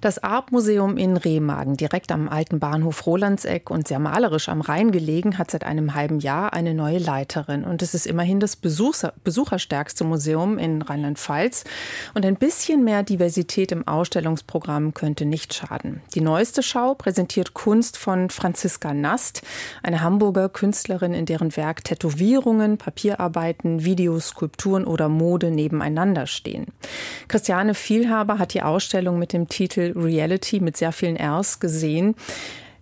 Das Arp-Museum in Remagen, direkt am alten Bahnhof Rolandseck und sehr malerisch am Rhein gelegen, hat seit einem halben Jahr eine neue Leiterin. Und es ist immerhin das Besucher besucherstärkste Museum in Rheinland-Pfalz. Und ein bisschen mehr Diversität im Ausstellungsprogramm könnte nicht schaden. Die neueste Schau präsentiert Kunst von Franziska Nast, eine Hamburger Künstlerin, in deren Werk Tätowierungen, Papierarbeiten, Videos, Skulpturen oder Mode nebeneinander stehen. Christiane Vielhaber hat die Ausstellung mit dem Titel Reality mit sehr vielen Rs gesehen.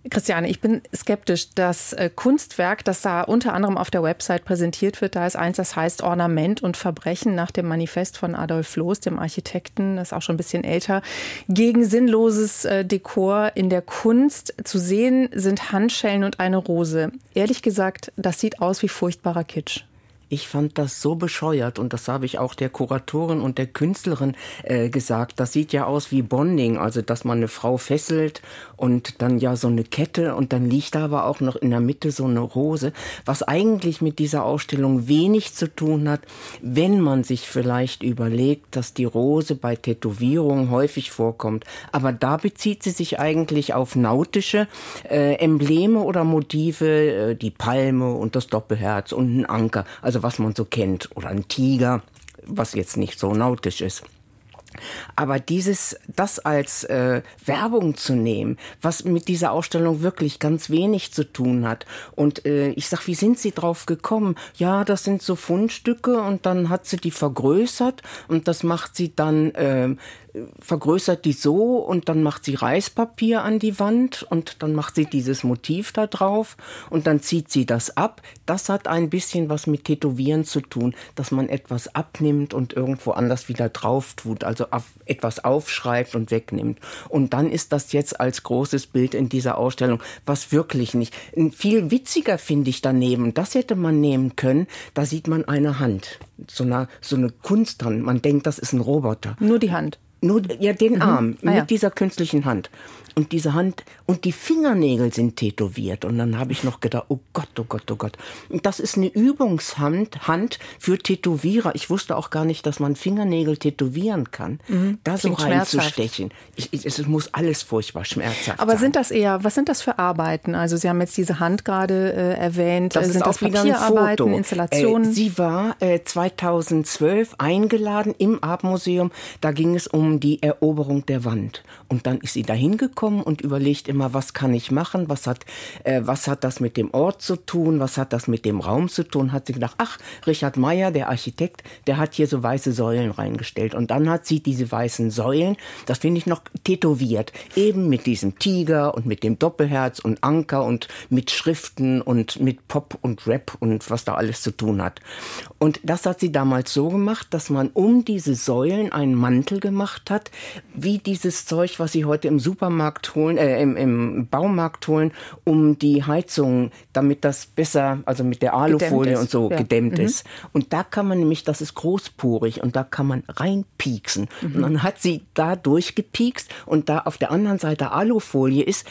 Christiane, ich bin skeptisch. Das äh, Kunstwerk, das da unter anderem auf der Website präsentiert wird, da ist eins, das heißt Ornament und Verbrechen nach dem Manifest von Adolf Loos, dem Architekten, das ist auch schon ein bisschen älter, gegen sinnloses äh, Dekor in der Kunst. Zu sehen sind Handschellen und eine Rose. Ehrlich gesagt, das sieht aus wie furchtbarer Kitsch. Ich fand das so bescheuert und das habe ich auch der Kuratorin und der Künstlerin äh, gesagt. Das sieht ja aus wie Bonding, also dass man eine Frau fesselt und dann ja so eine Kette und dann liegt da aber auch noch in der Mitte so eine Rose, was eigentlich mit dieser Ausstellung wenig zu tun hat, wenn man sich vielleicht überlegt, dass die Rose bei Tätowierungen häufig vorkommt. Aber da bezieht sie sich eigentlich auf nautische äh, Embleme oder Motive, äh, die Palme und das Doppelherz und ein Anker. Also was man so kennt, oder ein Tiger, was jetzt nicht so nautisch ist. Aber dieses, das als äh, Werbung zu nehmen, was mit dieser Ausstellung wirklich ganz wenig zu tun hat. Und äh, ich sag, wie sind Sie drauf gekommen? Ja, das sind so Fundstücke und dann hat sie die vergrößert und das macht sie dann äh, vergrößert die so und dann macht sie Reispapier an die Wand und dann macht sie dieses Motiv da drauf und dann zieht sie das ab. Das hat ein bisschen was mit Tätowieren zu tun, dass man etwas abnimmt und irgendwo anders wieder drauf tut, also etwas aufschreibt und wegnimmt. Und dann ist das jetzt als großes Bild in dieser Ausstellung, was wirklich nicht. Viel witziger finde ich daneben, das hätte man nehmen können, da sieht man eine Hand, so eine, so eine Kunsthand. Man denkt, das ist ein Roboter. Nur die Hand. Nur ja, den mhm. Arm ah, mit ja. dieser künstlichen Hand. Und diese Hand und die Fingernägel sind tätowiert. Und dann habe ich noch gedacht, oh Gott, oh Gott, oh Gott. Und das ist eine Übungshand Hand für Tätowierer. Ich wusste auch gar nicht, dass man Fingernägel tätowieren kann. Mhm. Da so reinzustechen. Ich, ich, es muss alles furchtbar schmerzhaft Aber sein. sind das eher, was sind das für Arbeiten? Also Sie haben jetzt diese Hand gerade äh, erwähnt. Das sind ist das Foto. Installationen? Äh, sie war äh, 2012 eingeladen im Artmuseum. Da ging es um um die Eroberung der Wand. Und dann ist sie dahin gekommen und überlegt immer, was kann ich machen, was hat, äh, was hat das mit dem Ort zu tun, was hat das mit dem Raum zu tun, hat sie gedacht, ach, Richard Meyer, der Architekt, der hat hier so weiße Säulen reingestellt. Und dann hat sie diese weißen Säulen, das finde ich noch tätowiert, eben mit diesem Tiger und mit dem Doppelherz und Anker und mit Schriften und mit Pop und Rap und was da alles zu tun hat. Und das hat sie damals so gemacht, dass man um diese Säulen einen Mantel gemacht gemacht hat, wie dieses Zeug, was sie heute im Supermarkt holen, äh, im, im Baumarkt holen, um die Heizung, damit das besser, also mit der Alufolie und so ja. gedämmt mhm. ist. Und da kann man nämlich, das ist großporig und da kann man reinpieksen. Mhm. Und dann hat sie da durchgepiekst und da auf der anderen Seite Alufolie ist,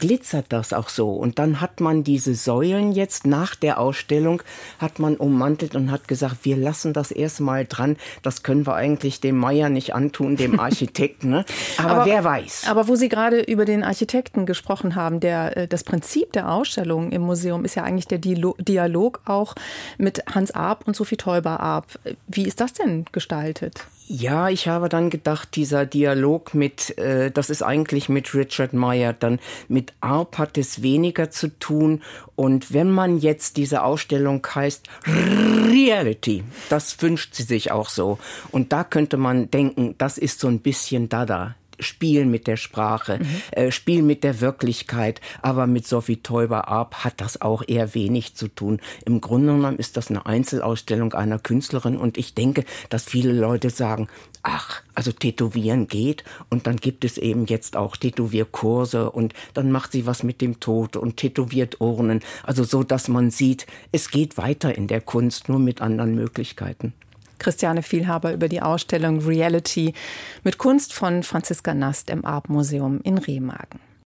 glitzert das auch so. Und dann hat man diese Säulen jetzt nach der Ausstellung, hat man ummantelt und hat gesagt, wir lassen das erstmal dran. Das können wir eigentlich dem Meier nicht antun dem Architekten. Ne? Aber, aber, wer weiß. Aber wo Sie gerade über den Architekten gesprochen haben, der, äh, das Prinzip der Ausstellung im Museum ist ja eigentlich der Dialog auch mit Hans Arp und Sophie Teuber Arp. Wie ist das denn gestaltet? Ja, ich habe dann gedacht, dieser Dialog mit, äh, das ist eigentlich mit Richard Meyer, dann mit Arp hat es weniger zu tun. Und wenn man jetzt diese Ausstellung heißt Reality, das wünscht sie sich auch so. Und da könnte man denken, das ist so ein bisschen Dada. Spiel mit der Sprache, mhm. äh, Spiel mit der Wirklichkeit. Aber mit Sophie Teuber-Arp hat das auch eher wenig zu tun. Im Grunde genommen ist das eine Einzelausstellung einer Künstlerin und ich denke, dass viele Leute sagen, ach, also tätowieren geht und dann gibt es eben jetzt auch Tätowierkurse und dann macht sie was mit dem Tod und tätowiert Urnen. Also so, dass man sieht, es geht weiter in der Kunst, nur mit anderen Möglichkeiten. Christiane Vielhaber über die Ausstellung Reality mit Kunst von Franziska Nast im Arp Museum in Remagen.